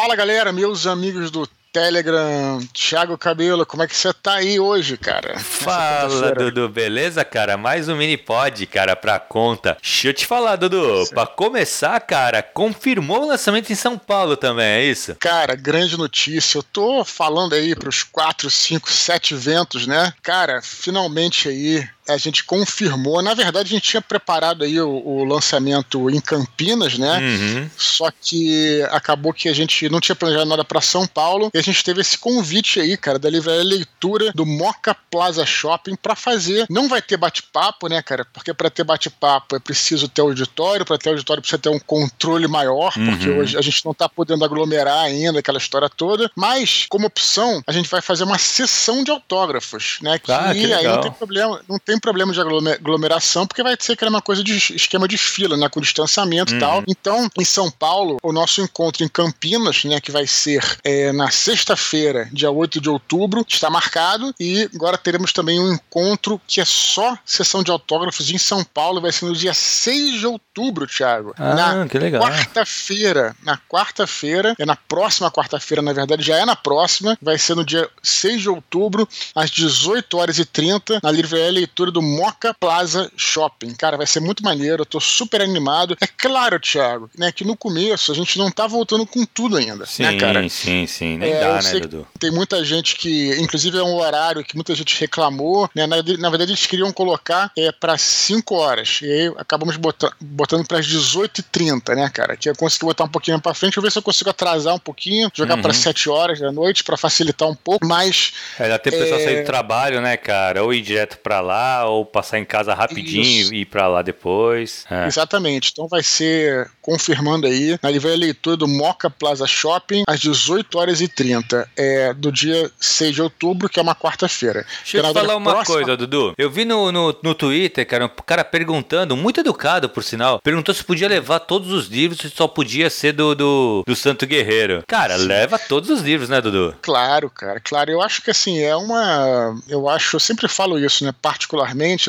Fala galera, meus amigos do Telegram, Thiago Cabelo, como é que você tá aí hoje, cara? Fala, Dudu, beleza, cara? Mais um mini pod, cara, pra conta. Deixa eu te falar, Dudu, Sim. pra começar, cara, confirmou o lançamento em São Paulo também, é isso? Cara, grande notícia. Eu tô falando aí pros 4, 5, 7 eventos, né? Cara, finalmente aí a gente confirmou. Na verdade, a gente tinha preparado aí o, o lançamento em Campinas, né? Uhum. Só que acabou que a gente não tinha planejado nada para São Paulo e a gente teve esse convite aí, cara, da livraria leitura do Moca Plaza Shopping para fazer. Não vai ter bate-papo, né, cara? Porque para ter bate-papo é preciso ter auditório, para ter auditório precisa ter um controle maior, uhum. porque hoje a gente não tá podendo aglomerar ainda aquela história toda. Mas, como opção, a gente vai fazer uma sessão de autógrafos, né? Que, ah, que aí não tem problema, não tem problema de aglomeração, porque vai ser aquela uma coisa de esquema de fila, né? Com distanciamento uhum. e tal. Então, em São Paulo, o nosso encontro em Campinas, né? Que vai ser é, na sexta-feira, dia 8 de outubro, está marcado. E agora teremos também um encontro que é só sessão de autógrafos em São Paulo, vai ser no dia 6 de outubro, Thiago. Ah, na que legal. Quarta-feira, na quarta-feira, é na próxima quarta-feira, na verdade, já é na próxima, vai ser no dia 6 de outubro, às 18 horas e 30, na livraria Leitura do Moca Plaza Shopping. Cara, vai ser muito maneiro, eu tô super animado. É claro, Thiago, né, que no começo a gente não tá voltando com tudo ainda, sim, né, cara? Sim, sim, nem é, dá, né, Dudu? Tem muita gente que, inclusive é um horário que muita gente reclamou, né, na, na verdade eles queriam colocar é, para 5 horas, e aí acabamos botando, botando para as 18h30, né, cara? Que eu consegui botar um pouquinho para frente, vou ver se eu consigo atrasar um pouquinho, jogar uhum. para 7 horas da noite para facilitar um pouco, mas... É, dá tempo é... pessoal sair do trabalho, né, cara? Ou ir direto para lá, ou passar em casa rapidinho Isso. e ir para lá depois. É. Exatamente. Então vai ser confirmando aí na livraria leitura do Moca Plaza Shopping às 18 horas e 30 é, do dia 6 de outubro, que é uma quarta-feira. Deixa eu te falar uma próxima... coisa, Dudu. Eu vi no, no, no Twitter, cara, um cara perguntando, muito educado por sinal, perguntou se podia levar todos os livros e só podia ser do, do, do Santo Guerreiro. Cara, Sim. leva todos os livros, né, Dudu? Claro, cara, claro. Eu acho que assim, é uma. Eu acho, eu sempre falo isso, né? Particularmente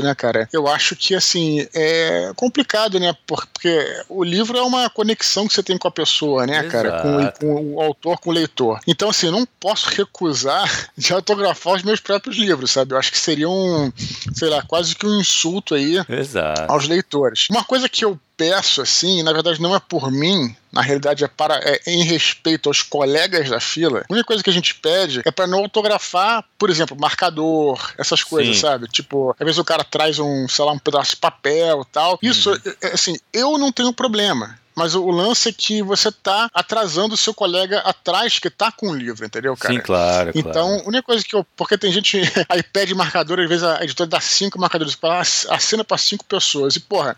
né, cara? Eu acho que, assim, é complicado, né? Porque o livro é uma conexão que você tem com a pessoa, né, Exato. cara? Com, com, o autor, com o leitor. Então, assim, eu não posso recusar de autografar os meus próprios livros, sabe? Eu acho que seria um, sei lá, quase que um insulto aí Exato. aos leitores. Uma coisa que eu peço, assim, na verdade não é por mim, na realidade é para é, em respeito aos colegas da fila. A única coisa que a gente pede é para não autografar, por exemplo, marcador, essas coisas, Sim. sabe? Tipo, às vezes o cara traz um, sei lá, um pedaço de papel, tal. Isso, uhum. É, assim, eu não tenho problema mas o lance é que você tá atrasando o seu colega atrás que tá com o livro, entendeu, cara? Sim, claro. Então, claro. a única coisa que eu. Porque tem gente. Aí pede marcador, às vezes a editora dá cinco marcadores, assina para cinco pessoas. E, porra,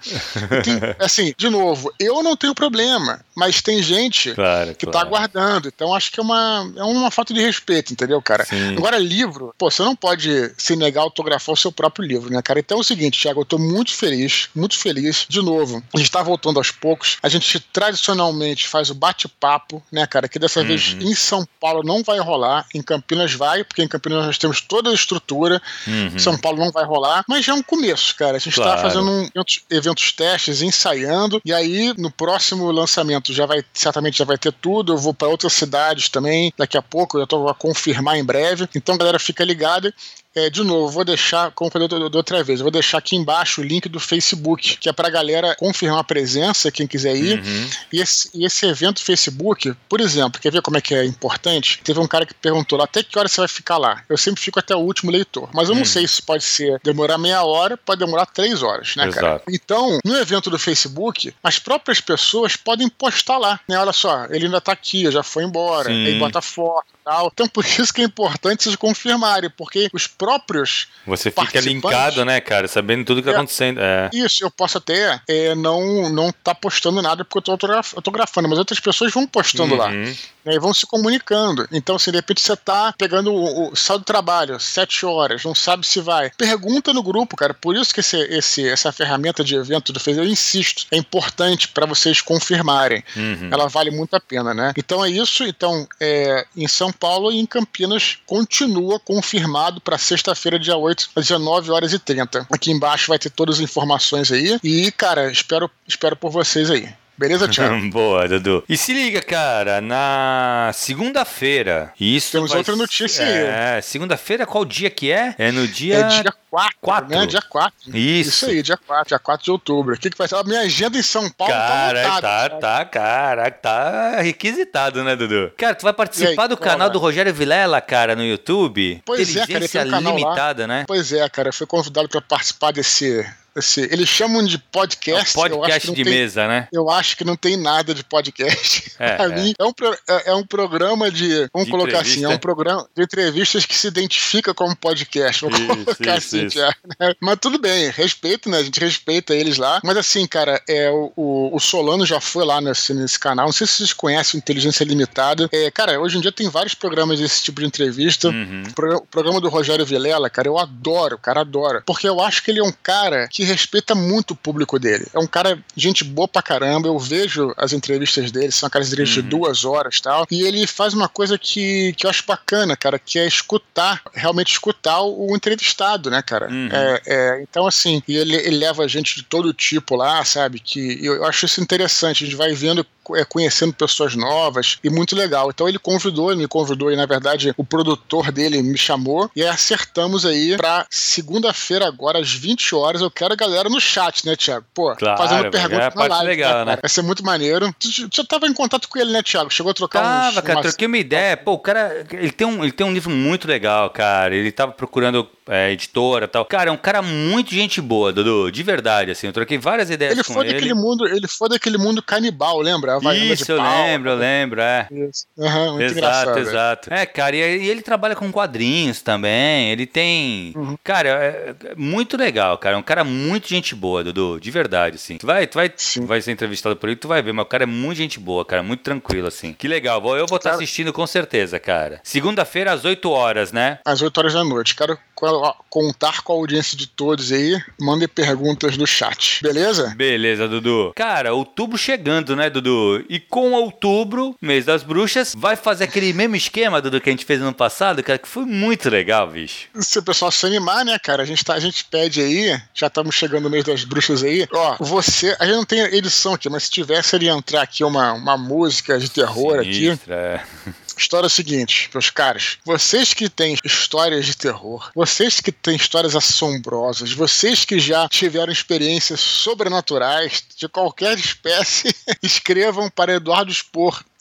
tem, assim, de novo, eu não tenho problema, mas tem gente claro, que claro. tá aguardando. Então, acho que é uma, é uma falta de respeito, entendeu, cara? Sim. Agora, livro, pô, você não pode se negar a autografar o seu próprio livro, né, cara? Então é o seguinte, Thiago, eu tô muito feliz, muito feliz. De novo, a gente tá voltando aos poucos. A gente gente tradicionalmente faz o bate-papo, né, cara? Que dessa uhum. vez em São Paulo não vai rolar, em Campinas vai, porque em Campinas nós temos toda a estrutura. Uhum. São Paulo não vai rolar, mas já é um começo, cara. A gente está fazendo um, eventos, eventos, testes, ensaiando, e aí no próximo lançamento já vai, certamente já vai ter tudo. Eu vou para outras cidades também, daqui a pouco, eu estou a confirmar em breve. Então, galera, fica ligada. É, de novo, vou deixar, como falei da outra vez, vou deixar aqui embaixo o link do Facebook, que é pra galera confirmar a presença, quem quiser ir. Uhum. E, esse, e esse evento Facebook, por exemplo, quer ver como é que é importante? Teve um cara que perguntou lá, até que hora você vai ficar lá? Eu sempre fico até o último leitor, mas eu não uhum. sei se pode ser demorar meia hora, pode demorar três horas, né, Exato. cara? Então, no evento do Facebook, as próprias pessoas podem postar lá, né? Olha só, ele ainda tá aqui, já foi embora, Sim. aí bota foto, tal. Então, por isso que é importante vocês confirmarem, porque os próprios. Você fica linkado, né, cara? Sabendo tudo que tá é, tá acontecendo. É. Isso, eu posso até é, não não tá postando nada porque eu tô autografando, mas outras pessoas vão postando uhum. lá. Né, e vão se comunicando. Então, se assim, de repente você tá pegando o, o sal do trabalho, sete horas, não sabe se vai. Pergunta no grupo, cara. Por isso que esse, esse, essa ferramenta de evento do Facebook, eu insisto, é importante para vocês confirmarem. Uhum. Ela vale muito a pena, né? Então é isso. Então, é, em São Paulo e em Campinas continua confirmado para sexta-feira, dia 8, às 19 horas e 30. Aqui embaixo vai ter todas as informações aí. E, cara, espero, espero por vocês aí. Beleza, Thiago? Boa, Dudu. E se liga, cara, na segunda-feira. Isso. Temos outra notícia aí. É, segunda-feira, qual dia que é? É no dia. É dia 4. 4. Né? Dia 4. Isso. Isso aí, dia 4, dia 4 de outubro. O que, que vai ser? A minha agenda em São Paulo cara, tá montada, tá, tá, cara, tá requisitado, né, Dudu? Cara, tu vai participar aí, do canal do Rogério Vilela, cara, no YouTube? Pois é, cara, tem um limitada, lá. né? Pois é, cara, eu fui convidado para participar desse Assim, eles chamam de podcast. É um podcast de tem, mesa, né? Eu acho que não tem nada de podcast. É, pra é. mim, é um, é, é um programa de. Vamos de colocar assim, é um programa de entrevistas que se identifica como podcast. Vamos isso, colocar isso, assim, isso. Já, né? Mas tudo bem, respeito, né? A gente respeita eles lá. Mas assim, cara, é, o, o Solano já foi lá nesse, nesse canal. Não sei se vocês conhecem Inteligência Limitada. É, cara, hoje em dia tem vários programas desse tipo de entrevista. Uhum. O programa do Rogério Vilela, cara, eu adoro, cara, adoro. Porque eu acho que ele é um cara que que respeita muito o público dele. É um cara, gente boa pra caramba. Eu vejo as entrevistas dele, são aquelas entrevistas uhum. de duas horas e tal. E ele faz uma coisa que, que eu acho bacana, cara, que é escutar, realmente escutar o, entrevistado, né, cara? Uhum. É, é, então, assim, e ele, ele leva gente de todo tipo lá, sabe? Que eu acho isso interessante. A gente vai vendo é, conhecendo pessoas novas e muito legal. Então ele convidou, ele me convidou e na verdade o produtor dele me chamou e acertamos aí pra segunda-feira agora às 20 horas. Eu quero a galera no chat, né, Thiago? Pô, claro, fazendo perguntas é na live. Legal, né? Vai ser muito maneiro. Tu, já tava em contato com ele, né, Thiago? Chegou a trocar Tava, uns, cara, umas... troquei uma ideia. Pô, o cara, ele tem um, ele tem um livro muito legal, cara. Ele tava procurando é, editora e tal. Cara, é um cara muito gente boa, Dudu. De verdade, assim. Eu troquei várias ideias ele com foi ele. Daquele mundo, ele foi daquele mundo canibal, lembra? Isso, eu pau, lembro, eu lembro, é. Isso. Uhum, muito exato, exato. É, cara, e, e, ele trabalha com quadrinhos também. Ele tem. Uhum. Cara, é, é muito legal, cara. É um cara muito gente boa, Dudu. De verdade, assim. Tu vai, tu vai, tu vai ser entrevistado por ele, tu vai ver, mas o cara é muito gente boa, cara. Muito tranquilo, assim. Que legal. Eu vou estar tá assistindo com certeza, cara. Segunda-feira às 8 horas, né? Às 8 horas da noite. Quero contar com a audiência de todos aí. Mandem perguntas no chat. Beleza? Beleza, Dudu. Cara, outubro chegando, né, Dudu? E com outubro, mês das bruxas, vai fazer aquele mesmo esquema, Dudu, que a gente fez ano passado, cara, que foi muito legal, bicho. Se o pessoal se animar, né, cara? A gente, tá, a gente pede aí, já estamos chegando no mês das bruxas aí. Ó, você, a gente não tem edição aqui, mas se tivesse, ele entrar aqui uma, uma música de terror Sinistra, aqui. É. História é o seguinte, meus caros. Vocês que têm histórias de terror, vocês que têm histórias assombrosas, vocês que já tiveram experiências sobrenaturais de qualquer espécie, escrevam para Eduardo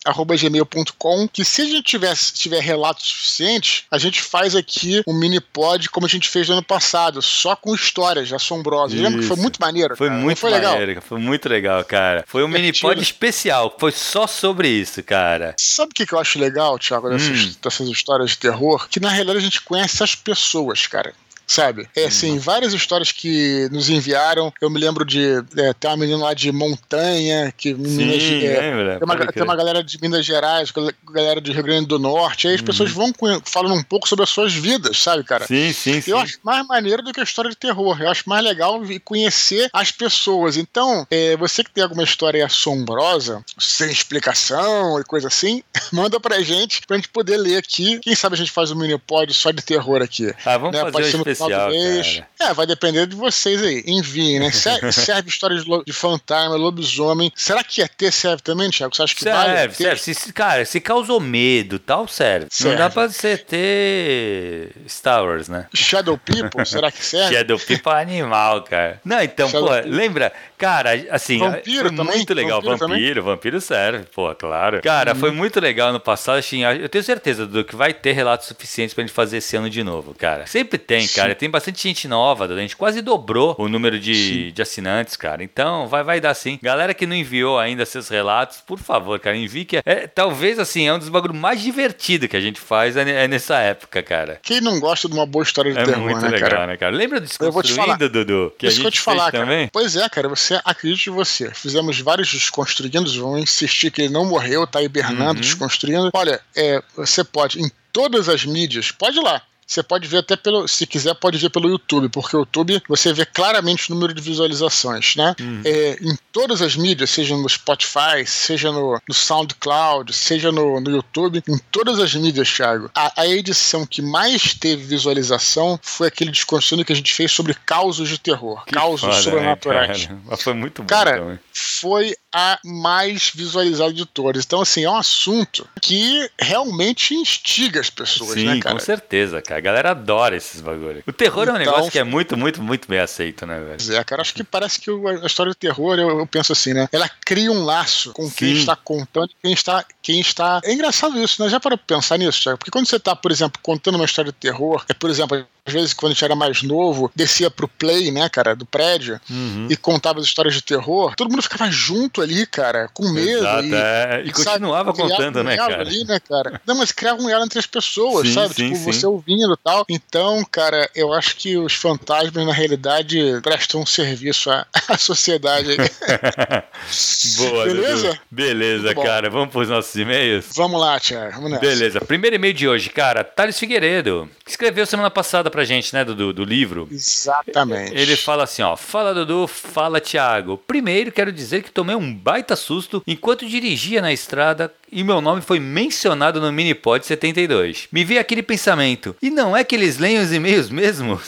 Expor gmail.com, que se a gente tiver, tiver relatos suficientes, a gente faz aqui um mini pod como a gente fez no ano passado, só com histórias assombrosas. Isso. Lembra que foi muito maneiro? Foi cara? muito foi maneiro, legal? foi muito legal, cara. Foi um mini pod especial, foi só sobre isso, cara. Sabe o que, que eu acho legal, Thiago, dessas, hum. dessas histórias de terror? Que na realidade a gente conhece as pessoas, cara sabe? É assim, várias histórias que nos enviaram. Eu me lembro de é, ter uma menina lá de Montanha, que Sim, Minas, é, tem, uma, tem uma galera de Minas Gerais, galera do Rio Grande do Norte. Aí as uhum. pessoas vão falando um pouco sobre as suas vidas, sabe, cara? Sim, sim, sim. Eu acho mais maneiro do que a história de terror. Eu acho mais legal conhecer as pessoas. Então, é, você que tem alguma história assombrosa, sem explicação e coisa assim, manda pra gente, pra gente poder ler aqui. Quem sabe a gente faz um mini pod só de terror aqui. Ah, vamos né? fazer um especial, É, vai depender de vocês aí. Enviem, né? Serve, serve história de, de fantasma, lobisomem. Será que ET serve também, Thiago? Você acha que serve, vale? Serve, se, cara, se causou medo tal, serve. serve. Não dá pra você ter Star Wars, né? Shadow People, será que serve? Shadow People é animal, cara. Não, então, Shadow pô, People. lembra? Cara, assim, vampiro foi também? muito legal. Vampiro, vampiro, vampiro, serve, pô, claro. Cara, foi uhum. muito legal no passado, assim, eu tenho certeza do que vai ter relatos suficientes pra gente fazer esse ano de novo, cara. Sempre tem, cara. Tem bastante gente nova, a gente quase dobrou o número de, de assinantes, cara. Então, vai, vai dar sim. Galera que não enviou ainda seus relatos, por favor, cara, envie que é, é talvez assim, é um dos bagulhos mais divertidos que a gente faz é, é, nessa época, cara. Quem não gosta de uma boa história de é terror, muito né, legal, cara? né, cara? Lembra do Desconstruindo, Dudu? Que Isso a gente que eu te falar, também? Cara. Pois é, cara, você acredite em você. Fizemos vários desconstruindo, vamos insistir que ele não morreu, tá hibernando, uhum. desconstruindo. Olha, é, você pode, em todas as mídias, pode ir lá, você pode ver até pelo, se quiser, pode ver pelo YouTube, porque o YouTube você vê claramente o número de visualizações, né? Uhum. É, em todas as mídias, seja no Spotify, seja no, no SoundCloud, seja no, no, YouTube, em todas as mídias, Thiago, a, a, edição que mais teve visualização foi aquele desconstruindo que a gente fez sobre causos de terror, que causos foda, né, sobrenaturais. Né, Mas foi muito bom Cara, também. foi a mais visualizada de todas. Então, assim, é um assunto que realmente instiga as pessoas, Sim, né, cara? com certeza, cara. A galera adora esses bagulho. O terror então, é um então, negócio que é muito, muito, muito bem aceito, né, velho? É, cara, acho que parece que a história do terror, eu, eu penso assim, né? Ela cria um laço com Sim. quem está contando e quem está, quem está. É engraçado isso, né? Já para pensar nisso, Thiago? Porque quando você está, por exemplo, contando uma história de terror, é, por exemplo, às vezes, quando a gente era mais novo, descia pro play, né, cara, do prédio, uhum. e contava as histórias de terror, todo mundo ficava junto ali, cara, com medo. Exato, e, é. e continuava sabe, contando, né, cara? Ali, né, cara? Não, mas criava um elo entre as pessoas, sim, sabe? Sim, tipo, sim. você ouvindo e tal. Então, cara, eu acho que os fantasmas, na realidade, prestam um serviço à, à sociedade. Boa, Beleza? Dudu. Beleza, cara. Vamos pros nossos e-mails? Vamos lá, Tiago. Vamos nessa. Beleza. Primeiro e-mail de hoje, cara. Thales Figueiredo, que escreveu semana passada pra gente, né, Dudu, do livro. Exatamente. Ele fala assim, ó. Fala, Dudu. Fala, Tiago. Primeiro, quero dizer que tomei um baita susto enquanto dirigia na estrada e meu nome foi mencionado no Minipod 72. Me veio aquele pensamento, e não é que eles leem os e-mails mesmo?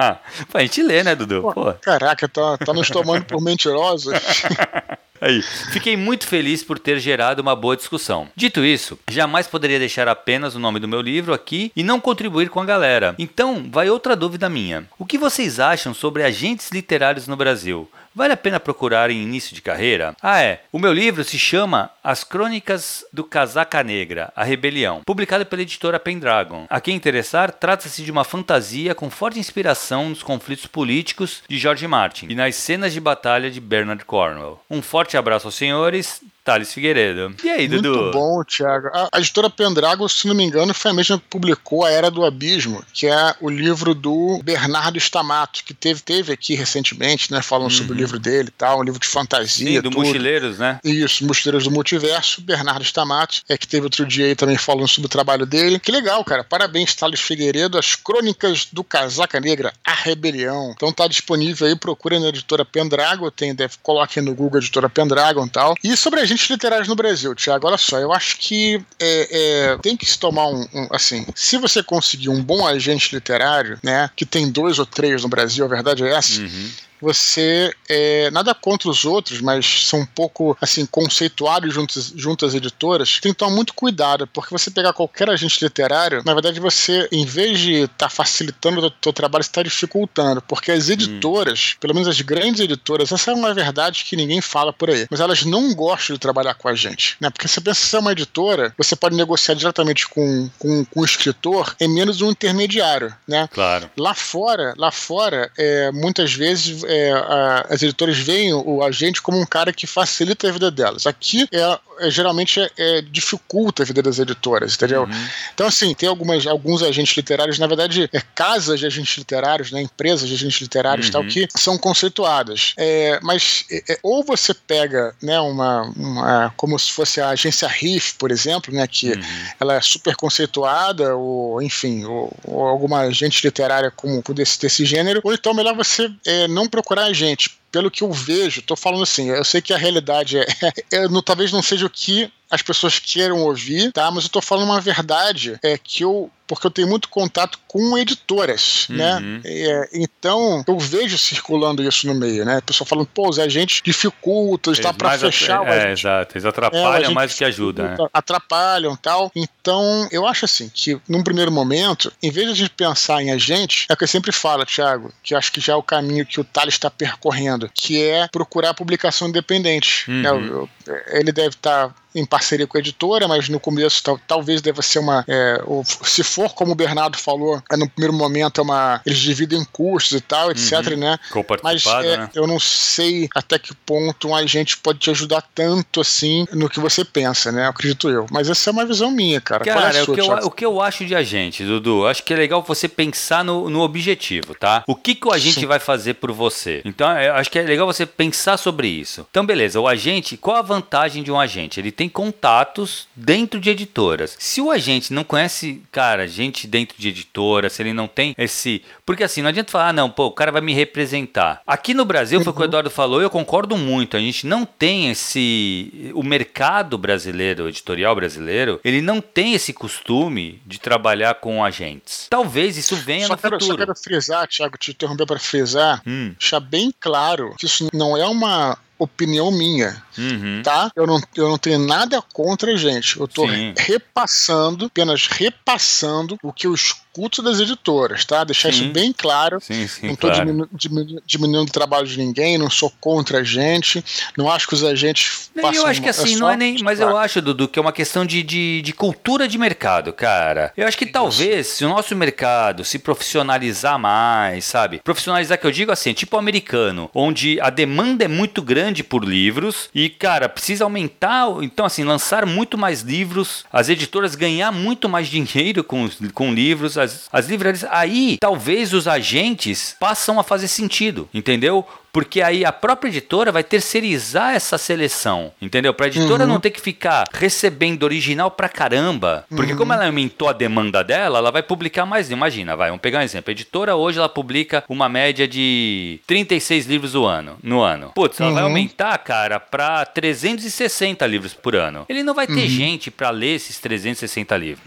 a gente lê, né, Dudu? Pô, Pô. Caraca, tá, tá nos tomando por mentirosos. Aí. Fiquei muito feliz por ter gerado uma boa discussão. Dito isso, jamais poderia deixar apenas o nome do meu livro aqui e não contribuir com a galera. Então, vai outra dúvida minha. O que vocês acham sobre agentes literários no Brasil? Vale a pena procurar em início de carreira? Ah, é. O meu livro se chama As Crônicas do Casaca Negra, A Rebelião, publicado pela editora Pendragon. A quem interessar, trata-se de uma fantasia com forte inspiração nos conflitos políticos de George Martin e nas cenas de batalha de Bernard Cornwell. Um forte abraço aos senhores Thales Figueiredo. E aí, Dudu? Muito bom, Thiago. A, a editora Pendragon, se não me engano, foi a mesma que publicou A Era do Abismo, que é o livro do Bernardo Stamato, que teve, teve aqui recentemente, né, falando uhum. sobre o livro dele e tal, um livro de fantasia. Sim, do tudo. Mochileiros, né? Isso, Mochileiros do Multiverso, Bernardo Stamato, é que teve outro dia aí também falando sobre o trabalho dele. Que legal, cara. Parabéns, Thales Figueiredo. As Crônicas do Casaca Negra, A Rebelião. Então tá disponível aí, procura na editora Pendragon, tem, deve, coloque no Google a editora Pendragon e tal. E sobre a agentes literários no Brasil, Tiago, olha só, eu acho que é, é, tem que se tomar um, um, assim, se você conseguir um bom agente literário, né, que tem dois ou três no Brasil, a verdade é essa, uhum você é, nada contra os outros, mas são um pouco assim conceituados juntos, junto às editoras, tem que tomar muito cuidado, porque você pegar qualquer agente literário, na verdade você, em vez de estar tá facilitando o seu trabalho, está dificultando, porque as editoras, hum. pelo menos as grandes editoras, essa é uma verdade que ninguém fala por aí, mas elas não gostam de trabalhar com a gente, né? Porque você pensa que você é uma editora, você pode negociar diretamente com, com, com o escritor em menos um intermediário, né? Claro. Lá fora, lá fora, é, muitas vezes é, a, as editoras veem o agente como um cara que facilita a vida delas. Aqui é, é geralmente é, é, dificulta a vida das editoras, entendeu? Uhum. Então, assim, tem algumas, alguns agentes literários, na verdade, é, casas de agentes literários, né, empresas de agentes literários uhum. tal, que são conceituadas. É, mas é, ou você pega né, uma, uma, como se fosse a agência RIF, por exemplo, né, que uhum. ela é super conceituada, ou enfim, ou, ou alguma agente literária como desse, desse gênero, ou então melhor você não procurar a gente. Pelo que eu vejo, tô falando assim, eu sei que a realidade é, é, é talvez não seja o que as pessoas queiram ouvir, tá? Mas eu tô falando uma verdade é que eu porque eu tenho muito contato com editoras, né? uhum. né? É, então, eu vejo circulando isso no meio, né? A pessoa falando, pô, os agentes dificultam, está para fechar. É, exato, eles atrapalham é, mais do que ajudam. Né? Atrapalham tal. Então, eu acho assim, que num primeiro momento, em vez de a gente pensar em agente, é o que eu sempre falo, Thiago, que acho que já é o caminho que o Thales está percorrendo, que é procurar publicação independente. Uhum. Né? Ele deve estar tá em parceria com a editora, mas no começo tal, talvez deva ser uma. É, se for como o Bernardo falou, é, no primeiro momento é uma. Eles dividem custos e tal, etc, uhum. né? Mas é, né? eu não sei até que ponto um agente pode te ajudar tanto assim no que você pensa, né? Acredito eu. Mas essa é uma visão minha, cara. Cara, é o, que eu, o que eu acho de agente, Dudu, acho que é legal você pensar no, no objetivo, tá? O que, que o agente Sim. vai fazer por você? Então, eu acho que é legal você pensar sobre isso. Então, beleza, o agente, qual a vantagem de um agente? Ele tem contatos dentro de editoras. Se o agente não conhece, cara, gente dentro de editora, se ele não tem esse. Porque assim, não adianta falar, ah, não, pô, o cara vai me representar. Aqui no Brasil, foi o que o uhum. Eduardo falou, eu concordo muito. A gente não tem esse. O mercado brasileiro, o editorial brasileiro, ele não tem esse costume de trabalhar com agentes. Talvez isso venha só no quero, futuro. Só quero frisar, Thiago, te interromper para frisar, hum. deixar bem claro que isso não é uma opinião minha, uhum. tá? Eu não, eu não tenho nada contra a gente. Eu tô Sim. repassando, apenas repassando o que eu escuto das editoras, tá? Deixar sim. isso bem claro. Sim, sim, não estou claro. diminu diminuindo o trabalho de ninguém, não sou contra a gente, não acho que os agentes nem, Eu acho que assim, é não é nem. Mas claro. eu acho, Dudu, que é uma questão de, de, de, cultura de mercado, cara. Eu acho que talvez, se o nosso mercado se profissionalizar mais, sabe? Profissionalizar que eu digo assim, tipo americano, onde a demanda é muito grande por livros e, cara, precisa aumentar. Então, assim, lançar muito mais livros, as editoras ganhar muito mais dinheiro com, com livros as, as livrarias. Aí, talvez os agentes passam a fazer sentido, entendeu? Porque aí a própria editora vai terceirizar essa seleção, entendeu? Pra editora uhum. não ter que ficar recebendo original pra caramba. Porque uhum. como ela aumentou a demanda dela, ela vai publicar mais. Imagina, vai, vamos pegar um exemplo. A editora hoje ela publica uma média de 36 livros no ano. No ano. Putz, ela uhum. vai aumentar, cara, pra 360 livros por ano. Ele não vai ter uhum. gente para ler esses 360 livros.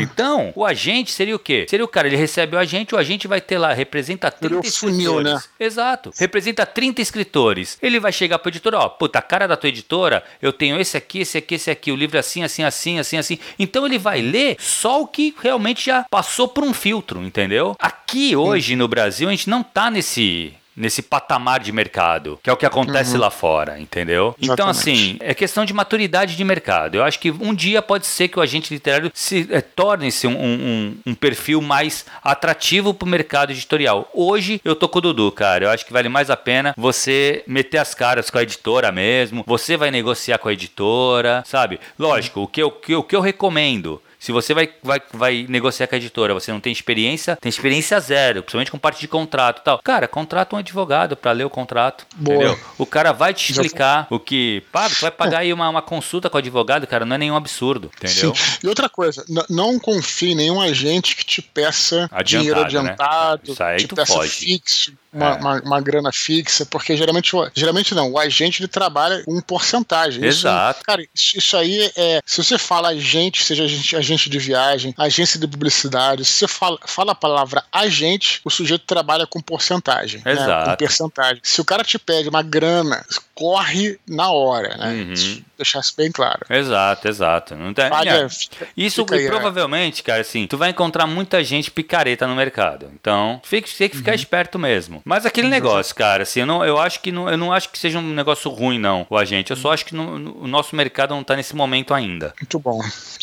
Então, o agente seria o quê? Seria o cara, ele recebe o agente, o agente vai ter lá, representa 30 funil, né? Exato. Representa 30 escritores. Ele vai chegar pro editor, ó, puta, a cara da tua editora, eu tenho esse aqui, esse aqui, esse aqui, o livro é assim, assim, assim, assim, assim. Então ele vai ler só o que realmente já passou por um filtro, entendeu? Aqui hoje no Brasil a gente não tá nesse nesse patamar de mercado, que é o que acontece uhum. lá fora, entendeu? Exatamente. Então, assim, é questão de maturidade de mercado. Eu acho que um dia pode ser que o agente literário se é, torne-se um, um, um, perfil mais atrativo para o mercado editorial. Hoje eu tô com o Dudu, cara. Eu acho que vale mais a pena você meter as caras com a editora mesmo. Você vai negociar com a editora, sabe? Lógico, o que eu, o que eu, o que eu recomendo se você vai, vai, vai negociar com a editora, você não tem experiência, tem experiência zero, principalmente com parte de contrato e tal. Cara, contrata um advogado para ler o contrato. Boa. Entendeu? O cara vai te explicar o que. Paga, tu vai pagar aí uma, uma consulta com o advogado, cara, não é nenhum absurdo. Entendeu? Sim. E outra coisa, não confie em nenhum agente que te peça adiantado, dinheiro adiantado, né? Isso aí te peça foge. fixo uma, é. uma, uma, grana fixa, porque geralmente, geralmente não, o agente ele trabalha com porcentagem. Exato. Isso, cara, isso, isso, aí é. Se você fala agente, seja agente, agente de viagem, agência de publicidade, se você fala, fala a palavra agente, o sujeito trabalha com porcentagem. Exato. Né, com percentagem. Se o cara te pede uma grana, corre na hora, né? Uhum. Deixar isso bem claro. Exato, exato. Não tem, Paga, fica, isso fica aí, é. provavelmente, cara, assim, tu vai encontrar muita gente picareta no mercado. Então, fica, tem que ficar uhum. esperto mesmo. Mas aquele negócio, cara, assim, eu, não, eu acho que não, eu não acho que seja um negócio ruim, não, o agente. Eu só acho que no, no, o nosso mercado não tá nesse momento ainda. Muito bom.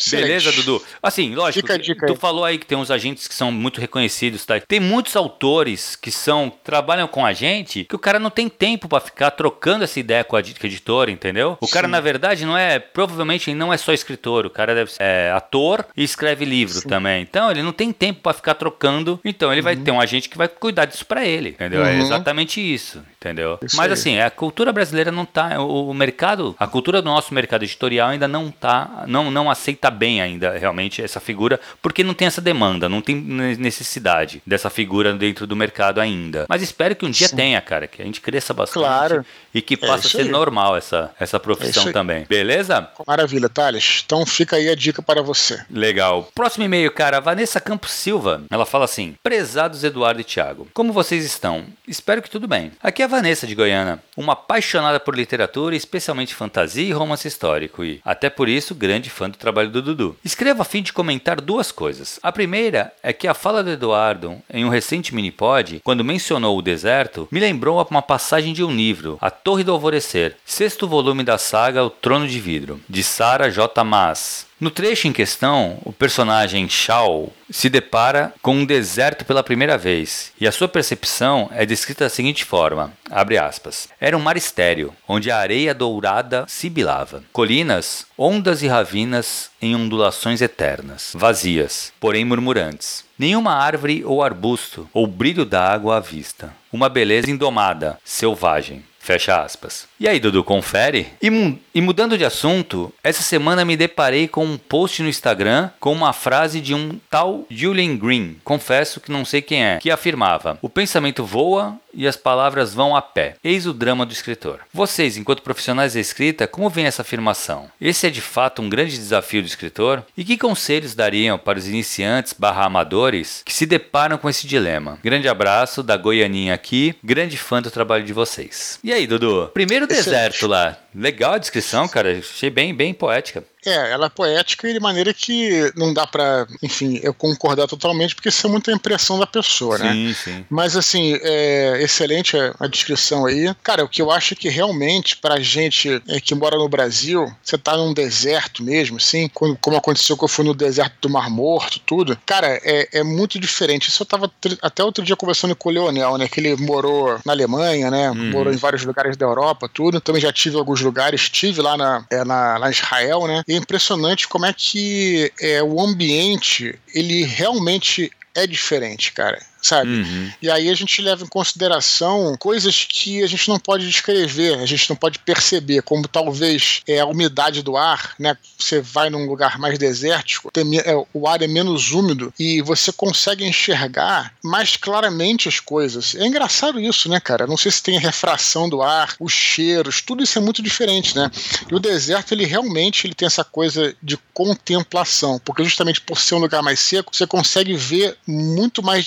Beleza, Dudu? Assim, lógico, dica, dica tu aí. falou aí que tem uns agentes que são muito reconhecidos, tá? Tem muitos autores que são, trabalham com a gente, que o cara não tem tempo para ficar trocando essa ideia com a editora, entendeu? O Sim. cara, na verdade, não é, provavelmente não é só escritor, o cara deve ser é, ator e escreve livro Sim. também. Então, ele não tem tempo para ficar trocando, então ele uhum. vai ter um agente que vai cuidar disso para ele, entendeu? entendeu? É uhum. É exatamente isso, entendeu? Isso Mas aí. assim, a cultura brasileira não tá, o, mercado, a cultura do nosso mercado editorial ainda não tá, não, não aceita bem ainda realmente essa figura, porque não tem essa demanda, não tem necessidade dessa figura dentro do mercado ainda. Mas espero que um dia Sim. tenha, cara, que a gente cresça bastante claro. e que passe é a ser aí. normal essa, essa profissão é também. Beleza? Maravilha, Thales. Então fica aí a dica para você. Legal. Próximo e-mail, cara, Vanessa Campos Silva. Ela fala assim: Prezados Eduardo e Thiago, como vocês estão? Espero que tudo bem. Aqui é a Vanessa de Goiânia, uma apaixonada por literatura, especialmente fantasia e romance histórico, e, até por isso, grande fã do trabalho do Dudu. Escrevo a fim de comentar duas coisas. A primeira é que a fala do Eduardo, em um recente minipod, quando mencionou o deserto, me lembrou uma passagem de um livro, A Torre do Alvorecer, sexto volume da saga O Trono de Vidro, de Sarah J. Maas. No trecho em questão, o personagem Shao se depara com um deserto pela primeira vez, e a sua percepção é descrita da seguinte forma: aspas. Era um mar estéreo, onde a areia dourada sibilava. Colinas, ondas e ravinas em ondulações eternas, vazias, porém murmurantes. Nenhuma árvore ou arbusto, ou brilho da água à vista. Uma beleza indomada, selvagem. Fecha aspas. E aí, Dudu, confere? E, e, mudando de assunto, essa semana me deparei com um post no Instagram com uma frase de um tal Julian Green, confesso que não sei quem é, que afirmava: O pensamento voa e as palavras vão a pé. Eis o drama do escritor. Vocês, enquanto profissionais da escrita, como veem essa afirmação? Esse é de fato um grande desafio do escritor? E que conselhos dariam para os iniciantes barra amadores que se deparam com esse dilema? Grande abraço da Goianinha aqui, grande fã do trabalho de vocês. E aí, Dudu? Primeiro deserto lá. Legal a descrição, cara. Achei bem, bem poética. É, ela é poética e de maneira que não dá para, enfim, eu concordar totalmente, porque isso é muita impressão da pessoa, sim, né? Sim, sim. Mas, assim, é excelente a, a, descrição aí. Cara, o que eu acho é que realmente, pra gente é, que mora no Brasil, você tá num deserto mesmo, assim, como, como, aconteceu que eu fui no deserto do Mar Morto, tudo. Cara, é, é muito diferente. Isso eu tava até outro dia conversando com o Leonel, né? Que ele morou na Alemanha, né? Uhum. Morou em vários lugares da Europa, tudo. Também já tive alguns lugares, estive lá na, é, na, na Israel, né? É impressionante como é que é, o ambiente ele realmente é diferente, cara sabe? Uhum. E aí a gente leva em consideração coisas que a gente não pode descrever, a gente não pode perceber, como talvez é, a umidade do ar, né? Você vai num lugar mais desértico, tem, é, o ar é menos úmido e você consegue enxergar mais claramente as coisas. É engraçado isso, né, cara? Não sei se tem a refração do ar, os cheiros, tudo isso é muito diferente, né? E o deserto, ele realmente ele tem essa coisa de contemplação, porque justamente por ser um lugar mais seco, você consegue ver muito mais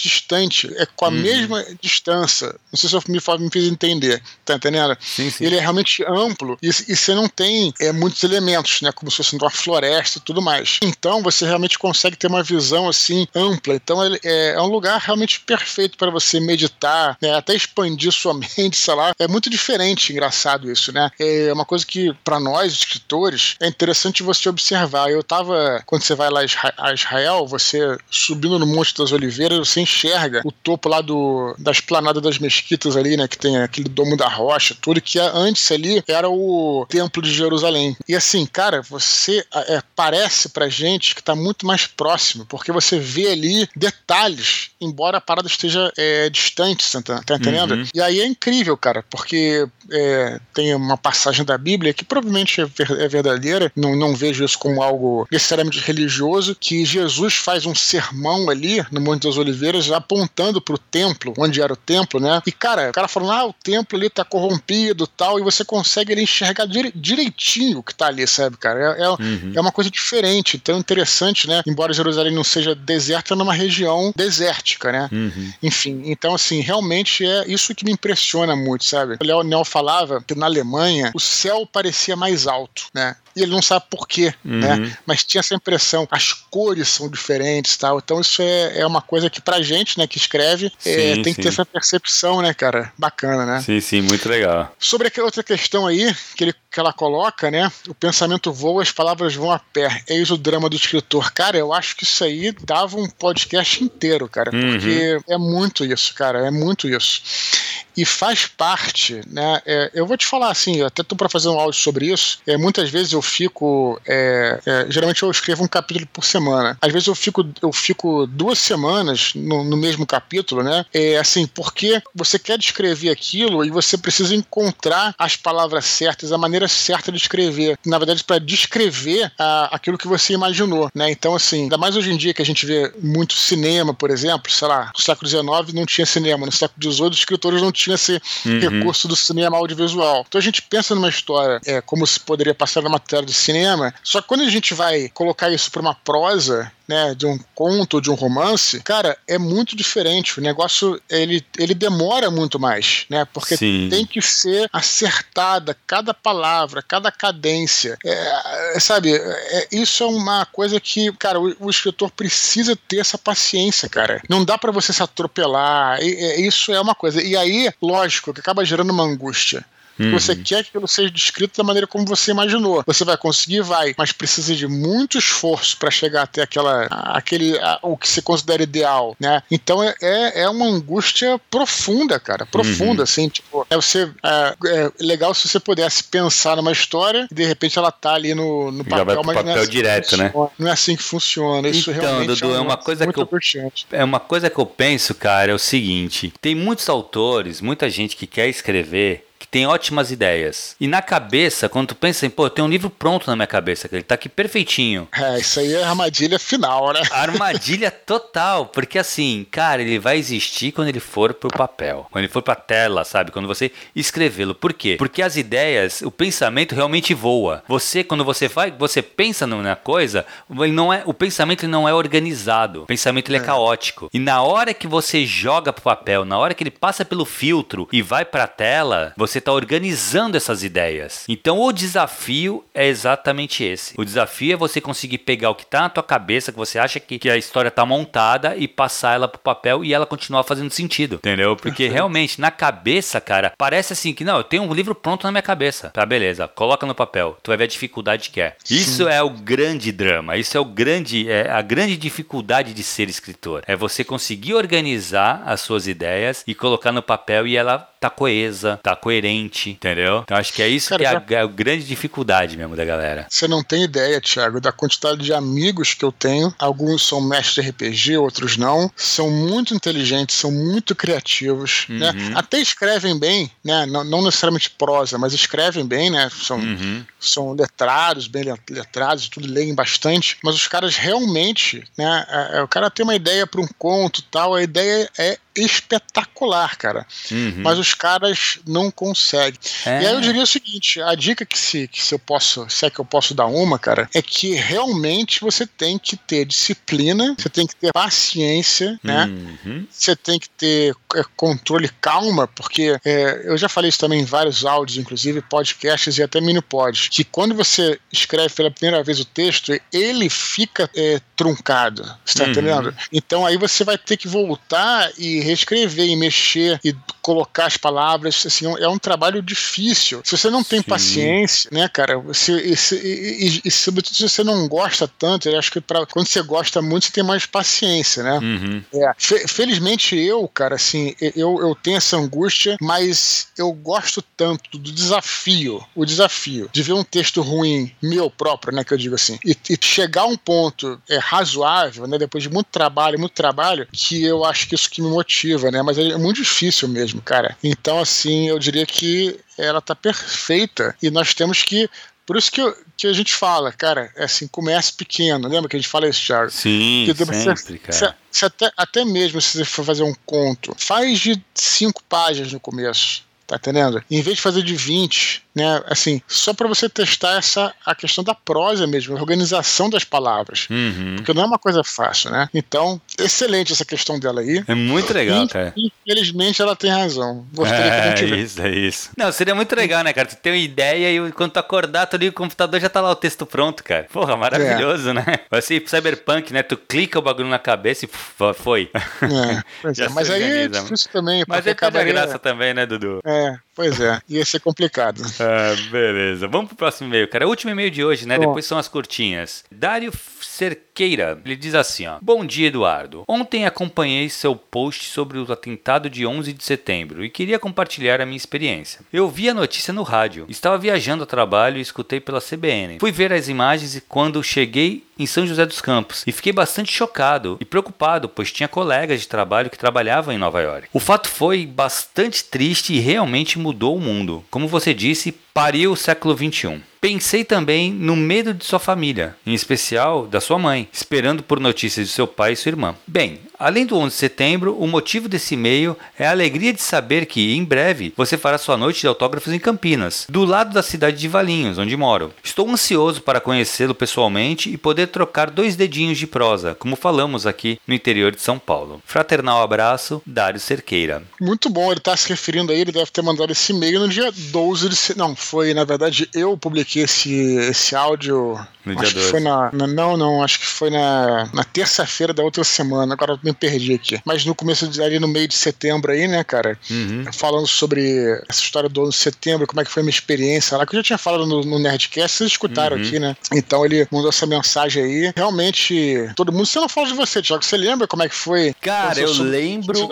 distante é com a uhum. mesma distância. Não sei se eu me, me fiz entender, tá entendendo? Sim, sim. Ele é realmente amplo e, e você não tem é, muitos elementos, né? Como se fosse uma floresta e tudo mais. Então você realmente consegue ter uma visão assim ampla. Então ele é, é um lugar realmente perfeito para você meditar, né? até expandir sua mente, sei lá. É muito diferente, engraçado isso, né? É uma coisa que para nós escritores é interessante você observar. Eu tava quando você vai lá a Israel, você subindo no Monte das Oliveiras, você enxerga enxerga o topo lá do, da esplanada das mesquitas ali, né? Que tem aquele domo da rocha, tudo que antes ali era o templo de Jerusalém. E assim, cara, você é, parece pra gente que tá muito mais próximo, porque você vê ali detalhes, embora a parada esteja é, distante, tá, tá entendendo? Uhum. E aí é incrível, cara, porque é, tem uma passagem da Bíblia que provavelmente é, é verdadeira, não, não vejo isso como algo necessariamente religioso, que Jesus faz um sermão ali no Monte das Oliveiras, apontando apontando pro templo, onde era o templo, né? E, cara, o cara falando, ah, o templo ali tá corrompido tal, e você consegue ali enxergar dire direitinho o que tá ali, sabe, cara? É, é, uhum. é uma coisa diferente, tão interessante, né? Embora Jerusalém não seja deserta, é numa região desértica, né? Uhum. Enfim, então, assim, realmente é isso que me impressiona muito, sabe? O Leonel falava que na Alemanha o céu parecia mais alto, né? E ele não sabe por quê, né? uhum. né? Mas tinha essa impressão, as cores são diferentes, tal. Então isso é, é uma coisa que pra gente, né, que escreve, é, sim, é, tem sim. que ter essa percepção, né, cara? Bacana, né? Sim, sim, muito legal. Sobre aquela outra questão aí que ele que ela coloca, né? O pensamento voa, as palavras vão a pé. Eis o drama do escritor. Cara, eu acho que isso aí dava um podcast inteiro, cara, uhum. porque é muito isso, cara, é muito isso e faz parte, né? É, eu vou te falar assim, até tô para fazer um áudio sobre isso. É, muitas vezes eu fico, é, é, geralmente eu escrevo um capítulo por semana. Às vezes eu fico, eu fico duas semanas no, no mesmo capítulo, né? É assim, porque você quer descrever aquilo e você precisa encontrar as palavras certas, a maneira certa de escrever. Na verdade, para descrever a, aquilo que você imaginou, né? Então, assim, ainda mais hoje em dia que a gente vê muito cinema, por exemplo, sei lá, no século XIX não tinha cinema, no século XVIII os escritores não tinham tinha esse uhum. recurso do cinema audiovisual. Então a gente pensa numa história é, como se poderia passar numa tela de cinema, só que quando a gente vai colocar isso para uma prosa, né, de um conto, de um romance, cara, é muito diferente. O negócio ele, ele demora muito mais, né? Porque Sim. tem que ser acertada cada palavra, cada cadência. É, sabe, é, isso é uma coisa que, cara, o, o, escritor precisa ter essa paciência, cara. Não dá para você se atropelar. E, é, isso é uma coisa. E aí, lógico, que acaba gerando uma angústia. Uhum. Você quer que aquilo seja descrito da maneira como você imaginou. Você vai conseguir, vai, mas precisa de muito esforço para chegar até aquela, aquele, a, o que se considera ideal, né? Então é, é, é uma angústia profunda, cara, profunda, uhum. assim, tipo, é você é, é, legal se você pudesse pensar numa história e de repente ela tá ali no, no papel, mas papel não é assim direto, né? Não é assim que funciona. Isso então, realmente Dudu, é, é uma coisa que eu, é uma coisa que eu penso, cara, é o seguinte: tem muitos autores, muita gente que quer escrever tem ótimas ideias. E na cabeça, quando tu pensa em, pô, tem um livro pronto na minha cabeça, que ele tá aqui perfeitinho. É, isso aí é armadilha final, né? Armadilha total, porque assim, cara, ele vai existir quando ele for pro papel, quando ele for pra tela, sabe? Quando você escrevê-lo. Por quê? Porque as ideias, o pensamento realmente voa. Você, quando você vai, você pensa numa coisa, ele não é, o pensamento não é organizado. O pensamento ele é, é caótico. E na hora que você joga pro papel, na hora que ele passa pelo filtro e vai pra tela, você tá organizando essas ideias. Então o desafio é exatamente esse. O desafio é você conseguir pegar o que tá na tua cabeça, que você acha que, que a história tá montada e passar ela pro papel e ela continuar fazendo sentido. Entendeu? Porque realmente, na cabeça, cara, parece assim que não, eu tenho um livro pronto na minha cabeça. Tá, beleza, coloca no papel. Tu vai ver a dificuldade que é. Isso Sim. é o grande drama. Isso é o grande, é a grande dificuldade de ser escritor. É você conseguir organizar as suas ideias e colocar no papel e ela tá coesa, tá coerente, entendeu? Então acho que é isso Cara, que é já... a, a, grande dificuldade mesmo da galera. Você não tem ideia, Thiago, da quantidade de amigos que eu tenho. Alguns são mestres de RPG, outros não. São muito inteligentes, são muito criativos, né? uhum. né? Até escrevem bem, né? Não, não, necessariamente prosa, mas escrevem bem, né? São, uhum. são letrados, bem letrados, tudo leem bastante. Mas os caras realmente, né? É, é, o cara tem uma ideia para um conto tal, a ideia é espetacular, cara. Uhum. Mas os caras não conseguem. É. E aí eu diria o seguinte: a dica que se, que se eu posso, se é que eu posso dar uma, cara, é que realmente você tem que ter disciplina, você tem que ter paciência, né? Uhum. Você tem que ter é, controle calma, porque é, eu já falei isso também em vários áudios, inclusive podcasts e até mini pods, que quando você escreve pela primeira vez o texto, ele fica é, truncado. Você tá uhum. entendendo? Então aí você vai ter que voltar e reescrever e mexer e colocar as palavras, assim, é um trabalho difícil. Se você não tem Sim. paciência, né, cara, você, e, e, e, sobretudo se você não gosta tanto, eu acho que pra, quando você gosta muito, você tem mais paciência, né? Uhum. É, fe, felizmente eu, cara, assim, eu, eu tenho essa angústia, mas eu gosto tanto do desafio, o desafio de ver um texto ruim, meu próprio, né, que eu digo assim, e, e chegar a um ponto é, razoável, né, depois de muito trabalho, muito trabalho, que eu acho que isso que me motiva, né, mas é muito difícil mesmo cara. Então, assim, eu diria que ela tá perfeita e nós temos que por isso que, eu, que a gente fala, cara, é assim, comece pequeno. Lembra que a gente fala isso, Thiago? Sim, que sempre, você, cara. Você, você até, até mesmo se você for fazer um conto, faz de cinco páginas no começo. Tá entendendo? Em vez de fazer de 20, né? Assim, só para você testar essa a questão da prosa mesmo, a organização das palavras. Uhum. Porque não é uma coisa fácil, né? Então, excelente essa questão dela aí. É muito legal, cara. Infelizmente ela tem razão. Gostaria é, que a gente isso, é isso. Não, seria muito legal, né, cara? Tu tem uma ideia e quando tu acordar, tu liga o computador já tá lá o texto pronto, cara. Porra, maravilhoso, é. né? Assim, cyberpunk, né? Tu clica o bagulho na cabeça e foi. É, é. mas aí é difícil também. Mas é perde a graça também, né, Dudu? É, pois é. Ia ser complicado. Ah, beleza. Vamos pro próximo e-mail, cara. O último e-mail de hoje, né? Bom. Depois são as curtinhas. Dário Cerqueira, ele diz assim, ó. Bom dia, Eduardo. Ontem acompanhei seu post sobre o atentado de 11 de setembro e queria compartilhar a minha experiência. Eu vi a notícia no rádio. Estava viajando a trabalho e escutei pela CBN. Fui ver as imagens e quando cheguei em São José dos Campos e fiquei bastante chocado e preocupado, pois tinha colegas de trabalho que trabalhavam em Nova York. O fato foi bastante triste e realmente mudou o mundo. Como você disse, pariu o século XXI. Pensei também no medo de sua família, em especial da sua mãe, esperando por notícias de seu pai e sua irmã. Bem, além do 11 de setembro, o motivo desse e-mail é a alegria de saber que, em breve, você fará sua noite de autógrafos em Campinas, do lado da cidade de Valinhos, onde moro. Estou ansioso para conhecê-lo pessoalmente e poder trocar dois dedinhos de prosa, como falamos aqui no interior de São Paulo. Fraternal abraço, Dário Cerqueira. Muito bom, ele está se referindo aí, ele deve ter mandado esse e-mail no dia 12 de setembro. Não, foi, na verdade, eu publiquei esse, esse áudio. No acho que foi na, na, Não, não, acho que foi na, na terça-feira da outra semana. Agora eu me perdi aqui. Mas no começo, ali no meio de setembro aí, né, cara? Uhum. Falando sobre essa história do ano de setembro, como é que foi a minha experiência lá, que eu já tinha falado no, no Nerdcast, vocês escutaram uhum. aqui, né? Então ele mandou essa mensagem aí. Realmente, todo mundo. Você não fala de você, Tiago. Você lembra como é que foi? Cara, eu lembro.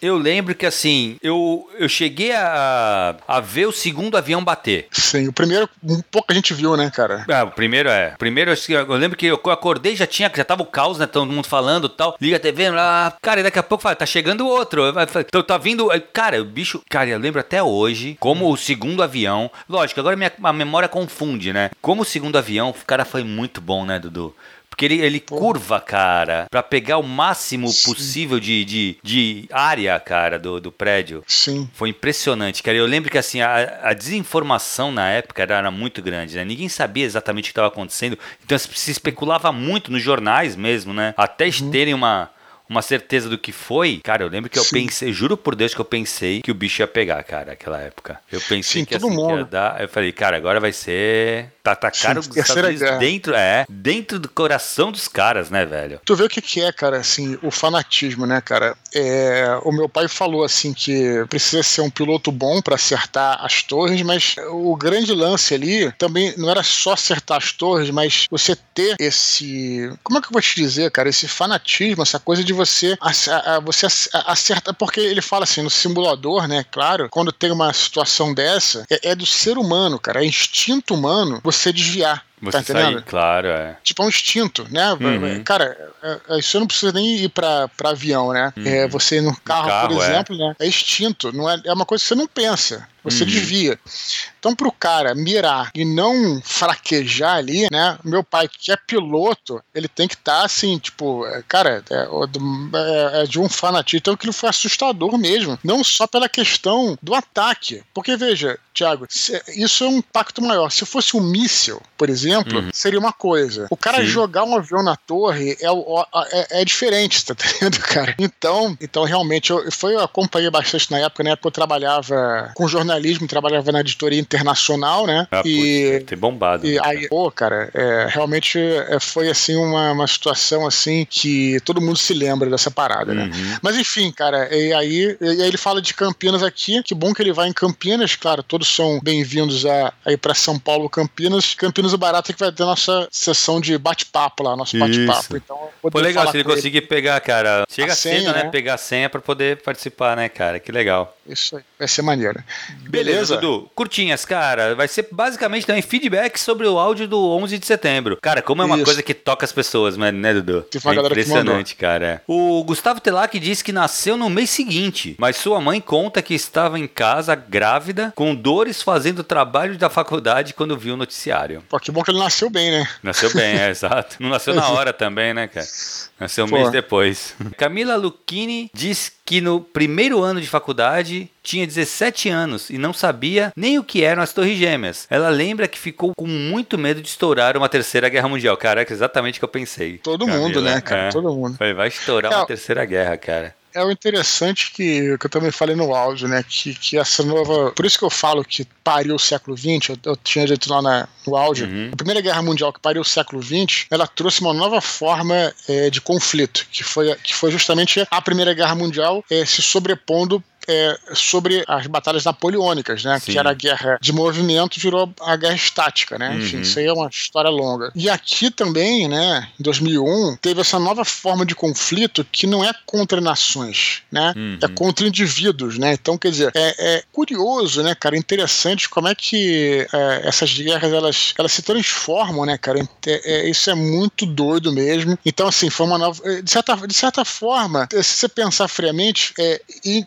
Eu lembro que assim, eu, eu cheguei a, a ver o segundo avião bater. Sim, o primeiro, um pouco a gente viu, né, cara? Ah, o primeiro é. O primeiro, eu lembro que eu acordei já tinha, já tava o caos, né? Todo mundo falando tal. Liga a TV escrevendo lá. Cara, e daqui a pouco fala, tá chegando outro. Então tá vindo. Cara, o bicho. Cara, eu lembro até hoje como o segundo avião. Lógico, agora minha a memória confunde, né? Como o segundo avião, o cara foi muito bom, né, Dudu? Porque ele, ele curva, cara, para pegar o máximo Sim. possível de, de, de área, cara, do, do prédio. Sim. Foi impressionante, cara. Eu lembro que, assim, a, a desinformação na época era, era, muito grande, né? Ninguém sabia exatamente o que estava acontecendo. Então se especulava muito nos jornais mesmo, né? Até uhum. terem uma uma certeza do que foi, cara, eu lembro que eu Sim. pensei, juro por Deus que eu pensei que o bicho ia pegar, cara, naquela época. Eu pensei Sim, que, assim, que ia dar. Eu falei, cara, agora vai ser. Tá atacar os Estados dentro, é, dentro do coração dos caras, né, velho? Tu vê o que, que é, cara, assim, o fanatismo, né, cara? É, o meu pai falou assim que precisa ser um piloto bom para acertar as torres, mas o grande lance ali também não era só acertar as torres, mas você ter esse. Como é que eu vou te dizer, cara? Esse fanatismo, essa coisa de você, você acerta, porque ele fala assim, no simulador, né, claro, quando tem uma situação dessa, é, é do ser humano, cara, é instinto humano você desviar. Você tá entendendo? Sair, claro, é. Tipo, é um instinto, né? Uhum. Cara, é, é, isso não precisa nem ir pra, pra avião, né? Uhum. É, você no carro, carro por é. exemplo, é. né? É instinto, não é, é uma coisa que você não pensa. Você uhum. desvia. Então, para o cara mirar e não fraquejar ali, né? Meu pai, que é piloto, ele tem que estar tá, assim, tipo, é, cara, é, é, é, de um fanatismo. Então, aquilo foi assustador mesmo. Não só pela questão do ataque. Porque, veja, Tiago, isso é um impacto maior. Se fosse um míssil, por exemplo, uhum. seria uma coisa. O cara Sim. jogar um avião na torre é, é, é diferente, tá entendendo, cara? Então, então realmente, eu, foi, eu acompanhei bastante na época, na época eu trabalhava com jornalismo, trabalhava na editoria internacional, né? Ah, e ter bombado. E né, aí, pô, cara, é, realmente é, foi assim uma, uma situação assim que todo mundo se lembra dessa parada, né? uhum. né? Mas enfim, cara, e aí, e aí ele fala de Campinas aqui, que bom que ele vai em Campinas, claro, todos são bem-vindos a, aí para São Paulo, Campinas. Campinas o Barato é que vai ter nossa sessão de bate-papo lá, nosso bate-papo. Então, Pô, legal se ele conseguir ele. pegar, cara. Chega a cedo, senha, né? né? Pegar a senha para poder participar, né, cara? Que legal. Isso aí, vai ser maneiro. Beleza, Beleza Dudu? Curtinhas, cara. Vai ser basicamente também feedback sobre o áudio do 11 de setembro. Cara, como é uma Isso. coisa que toca as pessoas, né, Dudu? É impressionante, cara. O Gustavo Telac disse que nasceu no mês seguinte, mas sua mãe conta que estava em casa grávida, com dores fazendo o trabalho da faculdade quando viu o noticiário. Pô, que bom que ele nasceu bem, né? Nasceu bem, é, exato. Não nasceu na hora também, né, cara? Nasceu um Pô. mês depois. Camila Lucchini diz que no primeiro ano de faculdade tinha 17 anos e não sabia nem o que eram as Torres Gêmeas. Ela lembra que ficou com muito medo de estourar uma terceira guerra mundial. Caraca, é exatamente o que eu pensei. Todo Camila. mundo, né, cara? É. Todo mundo. Foi, vai estourar é. uma terceira guerra, cara é o interessante que, que eu também falei no áudio, né? Que, que essa nova. Por isso que eu falo que pariu o século XX, eu, eu tinha dito lá na, no áudio. Uhum. A Primeira Guerra Mundial que pariu o século XX, ela trouxe uma nova forma é, de conflito, que foi, que foi justamente a Primeira Guerra Mundial é, se sobrepondo é, sobre as batalhas napoleônicas, né? Sim. Que era a guerra de movimento, virou a guerra estática, né? Uhum. Enfim, isso aí é uma história longa. E aqui também, né, em 2001, teve essa nova forma de conflito que não é contra nações, né? Uhum. É contra indivíduos, né? Então, quer dizer, é, é curioso, né, cara? Interessante como é que é, essas guerras elas, elas se transformam, né, cara? É, é isso é muito doido mesmo. Então, assim, foi uma nova. De certa, de certa forma, se você pensar friamente, é,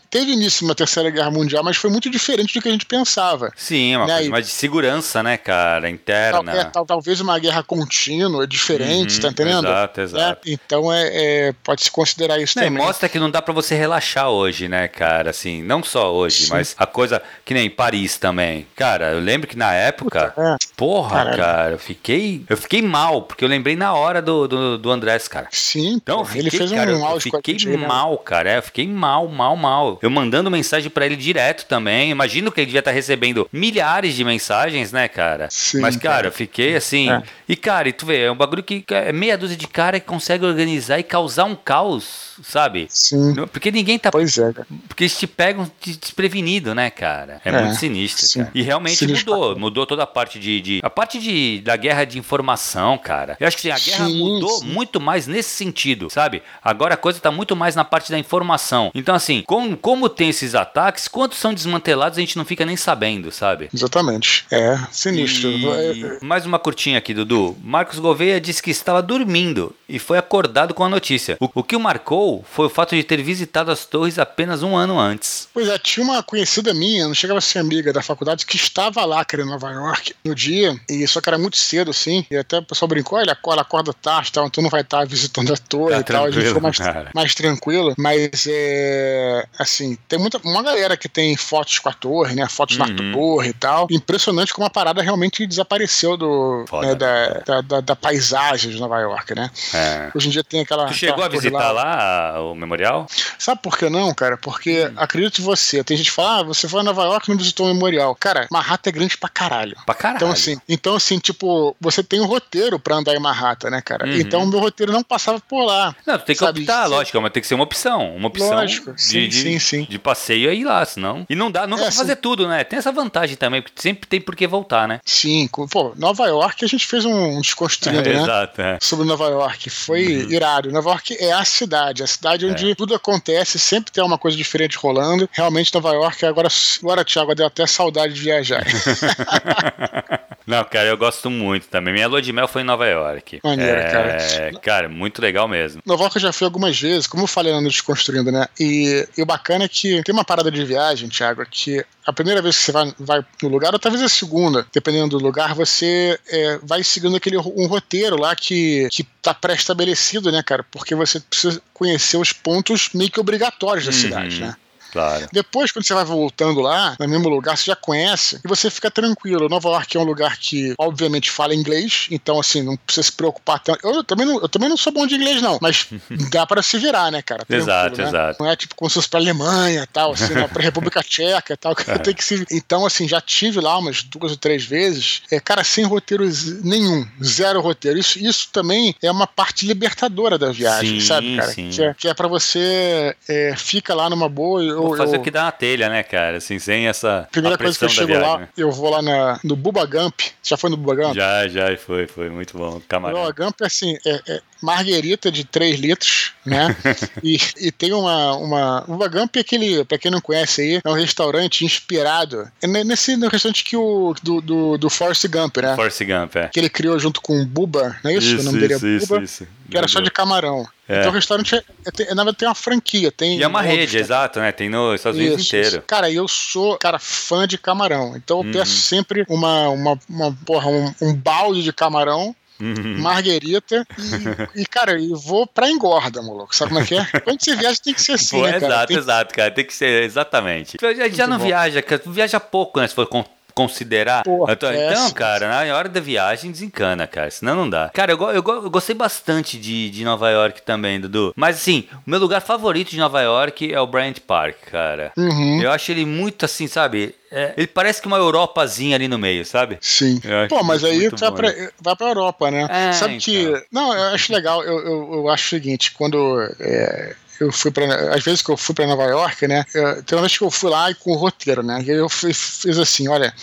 teve uma Terceira Guerra Mundial, mas foi muito diferente do que a gente pensava. Sim, é uma né? coisa mais de segurança, né, cara, interna. Tal, é, tal, talvez uma guerra contínua, diferente, uhum, tá entendendo? Exato, exato. É, então é, é pode-se considerar isso não, também. Mostra que não dá para você relaxar hoje, né, cara, assim, não só hoje, Sim. mas a coisa que nem Paris também. Cara, eu lembro que na época, Puta, é. porra, Caralho. cara, eu fiquei, eu fiquei mal, porque eu lembrei na hora do, do, do Andrés, cara. Sim, então, fiquei, ele fez um cara, eu fiquei né? mal, cara, eu fiquei mal, mal, mal. Eu mandando mandando mensagem para ele direto também. Imagino que ele devia estar tá recebendo milhares de mensagens, né, cara? Sim, Mas, cara, cara. eu fiquei assim. É. E, cara, e tu vê, é um bagulho que é meia dúzia de cara que consegue organizar e causar um caos, sabe? Sim. Porque ninguém tá. Pois é, cara. Porque eles te pegam desprevenido, né, cara? É, é muito sinistro. Cara. E realmente sinistro. mudou. Mudou toda a parte de, de, A parte de, da guerra de informação, cara. Eu acho que assim, a guerra sim, mudou sim. muito mais nesse sentido, sabe? Agora a coisa tá muito mais na parte da informação. Então, assim, como, como tem tem esses ataques, quantos são desmantelados a gente não fica nem sabendo, sabe? Exatamente. É, sinistro. E... Mais uma curtinha aqui, Dudu. Marcos Gouveia disse que estava dormindo e foi acordado com a notícia. O, o que o marcou foi o fato de ter visitado as torres apenas um ano antes. Pois é, tinha uma conhecida minha, não chegava a ser amiga da faculdade, que estava lá, cara, em Nova York, no dia, e só que era muito cedo, assim, e até o pessoal brincou, olha, ela acorda tarde, tal, então não vai estar visitando a torre tá e tal, a gente ficou mais, mais tranquilo, mas é, assim, tem muita, uma galera que tem fotos com a torre, né, fotos uhum. na torre e tal, impressionante como a parada realmente desapareceu do, né, da, da, da, da, paisagem de Nova York, né. É. Hoje em dia tem aquela... Tu chegou a visitar lá. lá. O memorial? Sabe por que não, cara? Porque, hum. acredito em você, tem gente que fala, ah, você foi a Nova York e não visitou o memorial. Cara, Manhattan é grande pra caralho. Pra caralho. Então, assim, então, assim tipo, você tem um roteiro pra andar em Manhattan, né, cara? Uhum. Então, o meu roteiro não passava por lá. Não, tem que sabe? optar, lógico, mas tem que ser uma opção. Uma opção lógico, de, sim, de, sim, sim. de passeio aí lá, senão. E não dá, não é, pra fazer tudo, né? Tem essa vantagem também, porque sempre tem por que voltar, né? Sim, pô, Nova York a gente fez um desconstruindo, é, né? Exato, é. Sobre Nova York. Foi uhum. irado. Nova York é a cidade, a cidade onde é. tudo acontece, sempre tem uma coisa diferente rolando. Realmente, Nova York, agora, agora Thiago, deu até saudade de viajar. Não, cara, eu gosto muito também. Minha lua de mel foi em Nova York. Maneiro, é, cara. Cara, muito legal mesmo. Nova York eu já fui algumas vezes, como eu falei no Desconstruindo, né? E, e o bacana é que tem uma parada de viagem, Thiago, que a primeira vez que você vai, vai no lugar, ou talvez a segunda, dependendo do lugar, você é, vai seguindo aquele um roteiro lá que, que tá pré-estabelecido, né, cara? Porque você precisa conhecer os pontos meio que obrigatórios da uhum. cidade, né? Claro. Depois, quando você vai voltando lá, no mesmo lugar, você já conhece e você fica tranquilo. Nova York é um lugar que, obviamente, fala inglês, então, assim, não precisa se preocupar tanto. Eu também não, eu também não sou bom de inglês, não, mas dá para se virar, né, cara? exato, né? exato. Não é tipo como se fosse pra Alemanha e tal, assim, né? pra República Tcheca e tal, que é. tem que se. Então, assim, já tive lá umas duas ou três vezes, é, cara, sem roteiro nenhum, zero roteiro. Isso, isso também é uma parte libertadora da viagem, sim, sabe, cara? Sim. Que é, que é pra você é, fica lá numa boa eu, fazer eu... o que dá na telha, né, cara? Assim, sem essa. Primeira coisa que eu chego viagem, lá, né? eu vou lá na, no Buba Gump. Já foi no Buba Gump? Já, já, foi, foi muito bom. Camarão. O Buba Gump é assim, é, é marguerita de 3 litros, né? e, e tem uma, uma. O Buba Gump é aquele, pra quem não conhece aí, é um restaurante inspirado. É nesse no restaurante que o. do, do, do Forrest Gump, né? Forrest Gump, é. Que ele criou junto com o Buba, não é isso? isso o nome isso, dele é Buba. Isso, isso. Que era só de camarão. É. Então o restaurante é, é, é, na verdade tem uma franquia. Tem e é uma rede, exato, né? Tem nos Estados Unidos isso, inteiro. Isso. Cara, eu sou, cara, fã de camarão. Então eu uhum. peço sempre uma, uma, uma porra, um, um balde de camarão Uhum. Marguerita e, e, cara, eu vou pra engorda, maluco. Sabe como é que é? Quando você viaja tem que ser assim, Pô, né, cara? Exato, tem... exato, cara. Tem que ser exatamente. A gente já não bom. viaja, cara. Tu viaja pouco, né? Se for considerar. Porra, então, então, cara, na hora da viagem desencana, cara. Senão não dá. Cara, eu, eu, eu gostei bastante de, de Nova York também, Dudu. Mas assim, o meu lugar favorito de Nova York é o Bryant Park, cara. Uhum. Eu acho ele muito assim, sabe? É, ele parece que uma Europazinha ali no meio, sabe? Sim. Pô, mas aí vai pra, vai pra Europa, né? É, sabe então. que. Não, eu acho legal. Eu, eu, eu acho o seguinte: quando. É, eu fui para às vezes que eu fui para Nova York, né? Eu, tem uma vez que eu fui lá e com o roteiro, né? E eu fiz, fiz assim, olha,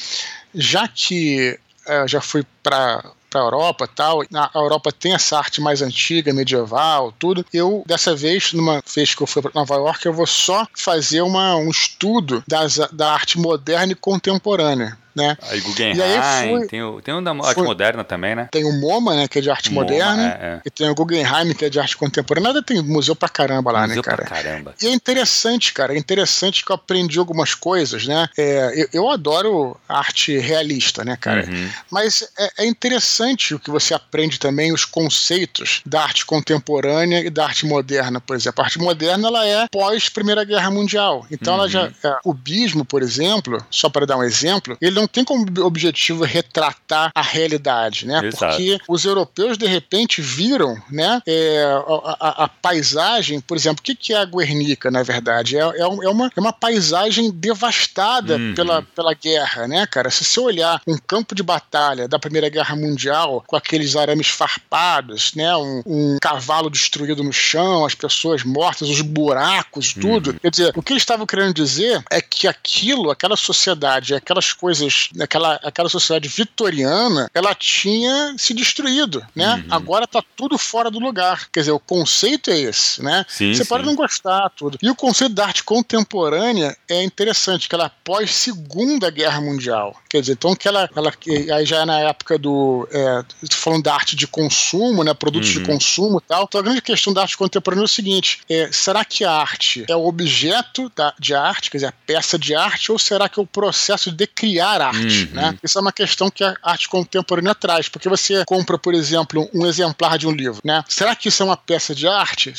já que é, já fui para para a Europa tal. Na Europa tem essa arte mais antiga, medieval, tudo. Eu, dessa vez, numa vez que eu fui para Nova York, eu vou só fazer uma, um estudo das, da arte moderna e contemporânea né? Aí Guggenheim, e aí fui, tem, o, tem um da arte fui, moderna também, né? Tem o MoMA, né, que é de arte MoMA, moderna, é, é. e tem o Guggenheim, que é de arte contemporânea. Tem museu pra caramba lá, museu né, cara? Pra caramba. E é interessante, cara, é interessante que eu aprendi algumas coisas, né? É, eu, eu, adoro arte realista, né, cara? Uhum. Mas é, é, interessante o que você aprende também, os conceitos da arte contemporânea e da arte moderna, por exemplo. A arte moderna, ela é pós Primeira Guerra Mundial. Então, uhum. ela já... É, o bismo, por exemplo, só para dar um exemplo, ele não não tem como objetivo retratar a realidade, né? Exato. Porque os europeus, de repente, viram né, é, a, a, a, paisagem, por exemplo, o que, que é a Guernica, na verdade? É, é, é uma, é uma paisagem devastada uhum. pela, pela guerra, né, cara? Se você olhar um campo de batalha da Primeira Guerra Mundial, com aqueles arames farpados, né, um, um cavalo destruído no chão, as pessoas mortas, os buracos, tudo. Uhum. Quer dizer, o que eles estavam querendo dizer é que aquilo, aquela sociedade, aquelas coisas anos, naquela aquela sociedade vitoriana, ela tinha se destruído, né? Uhum. Agora tá tudo fora do lugar. Quer dizer, o conceito é esse, né? Sim, Você sim. pode não gostar tudo. E o conceito da arte contemporânea é interessante, que ela é pós Segunda Guerra Mundial. Quer dizer, então que ela, ela aí já é na época do, é, falando da arte de consumo, né? Produtos uhum. de consumo, e tal. Então a grande questão da arte contemporânea é o seguinte: é, será que a arte é o objeto da, de arte, quer dizer, a peça de arte, ou será que é o processo de criar arte, uhum. né? Isso é uma questão que a arte contemporânea traz, porque você compra, por exemplo, um exemplar de um livro, né? Será que isso é uma peça de arte?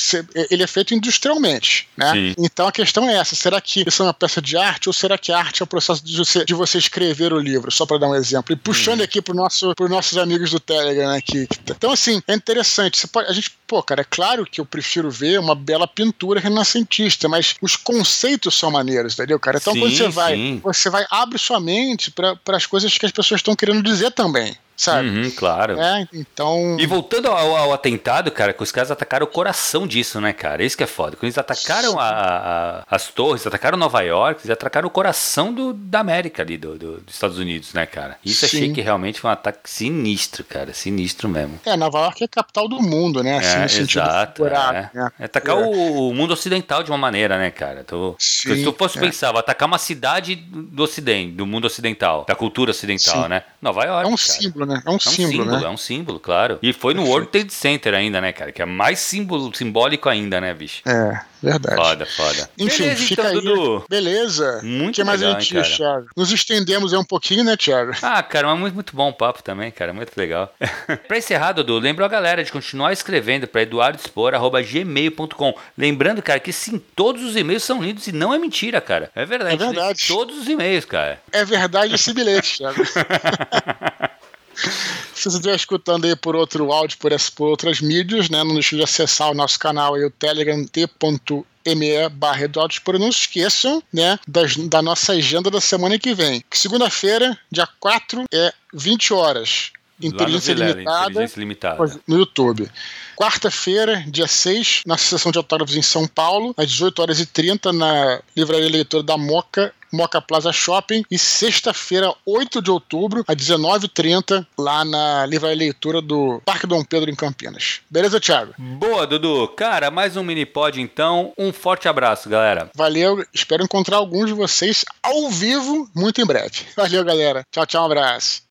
Ele é feito industrialmente, né? Sim. Então a questão é essa: será que isso é uma peça de arte ou será que a arte é o processo de você, de você escrever o livro? Só para dar um exemplo. E puxando uhum. aqui para nosso, os nossos amigos do Telegram, né? Que, que, então, assim, é interessante. Pode, a gente, pô, cara, é claro que eu prefiro ver uma bela pintura renascentista, mas os conceitos são maneiros, entendeu, cara? Então, sim, quando você vai, sim. você vai, abre sua mente para as coisas que as pessoas estão querendo dizer também sabe? Uhum, claro. É, então. E voltando ao, ao, atentado, cara, que os caras atacaram o coração disso, né, cara? Isso que é foda. Quando eles atacaram a, a, as torres, atacaram Nova York, eles atacaram o coração do, da América ali, do, do dos Estados Unidos, né, cara? Isso Sim. achei que realmente foi um ataque sinistro, cara. Sinistro mesmo. É, Nova York é a capital do mundo, né? Assim, é, exato. É. Né? é. atacar é. O, o, mundo ocidental de uma maneira, né, cara? Tô, Sim, se tu fosse é. pensar, vou atacar uma cidade do ocidente, do mundo ocidental, da cultura ocidental, Sim. né? Nova York. É um cara. símbolo, né? É um, é um símbolo, símbolo né? É um símbolo, claro. E foi no World Trade Center ainda, né, cara? Que é mais símbolo, simbólico ainda, né, bicho? É, verdade. Foda, foda. Enfim, Beleza, fica então, aí. Dudu. Beleza. Muito que mais legal, a gente, hein, Thiago? Nos estendemos aí um pouquinho, né, Thiago? Ah, cara, mas muito, muito bom o papo também, cara. Muito legal. pra encerrar, Dudu, lembro a galera de continuar escrevendo pra eduardospor.gmail.com. Lembrando, cara, que sim, todos os e-mails são lidos e não é mentira, cara. É verdade. É verdade. Todos os e-mails, cara. É verdade esse bilhete, Thiago. Se você estiver escutando aí por outro áudio, por, essa, por outras mídias, né, não deixe de acessar o nosso canal aí, o telegram t.me barra Não se esqueçam, né, das, da nossa agenda da semana que vem. Segunda-feira, dia 4, é 20 horas. Inteligência, limitada, inteligência limitada no YouTube. Quarta-feira, dia 6, na sessão de autógrafos em São Paulo, às 18 horas e 30 na Livraria Leitora da Moca, Moca Plaza Shopping. E sexta-feira, 8 de outubro, às 19h30, lá na Livraria Leitura do Parque Dom Pedro, em Campinas. Beleza, Thiago? Boa, Dudu. Cara, mais um mini pod então. Um forte abraço, galera. Valeu. Espero encontrar alguns de vocês ao vivo muito em breve. Valeu, galera. Tchau, tchau. Um abraço.